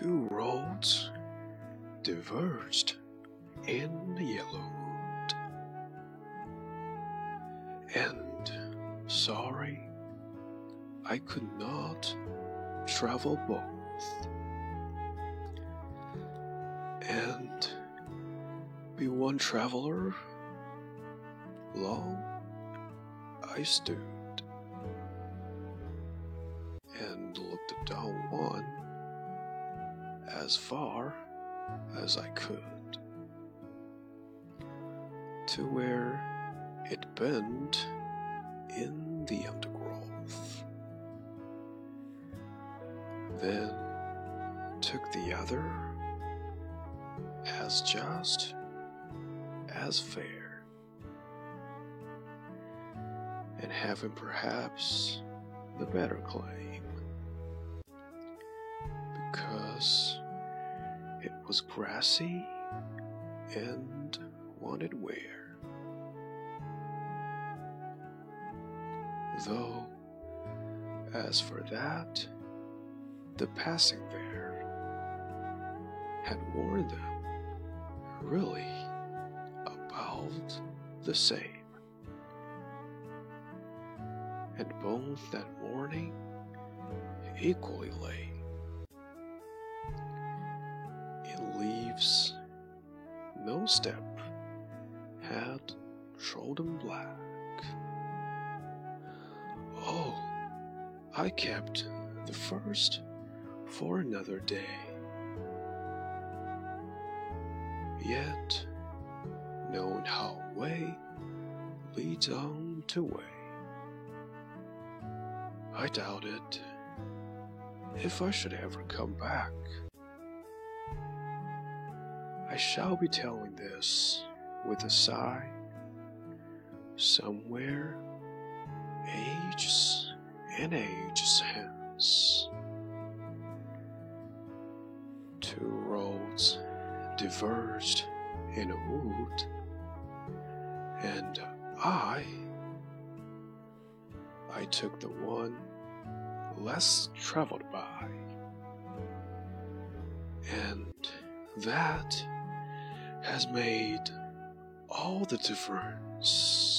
Two roads diverged in the Yellowwood, and sorry I could not travel both. And be one traveler long I stood and looked down one as far as I could to where it bent in the undergrowth. Then took the other as just as fair, and having perhaps the better claim because was grassy and wanted wear. Though, as for that, the passing there had warned them really about the same. And both that morning equally lay leaves no step had trodden black. Oh, I kept the first for another day. Yet, knowing how way leads on to way, I doubted if I should ever come back. I shall be telling this with a sigh somewhere ages and ages hence. Two roads diverged in a wood, and I I took the one less traveled by, and that has made all the difference.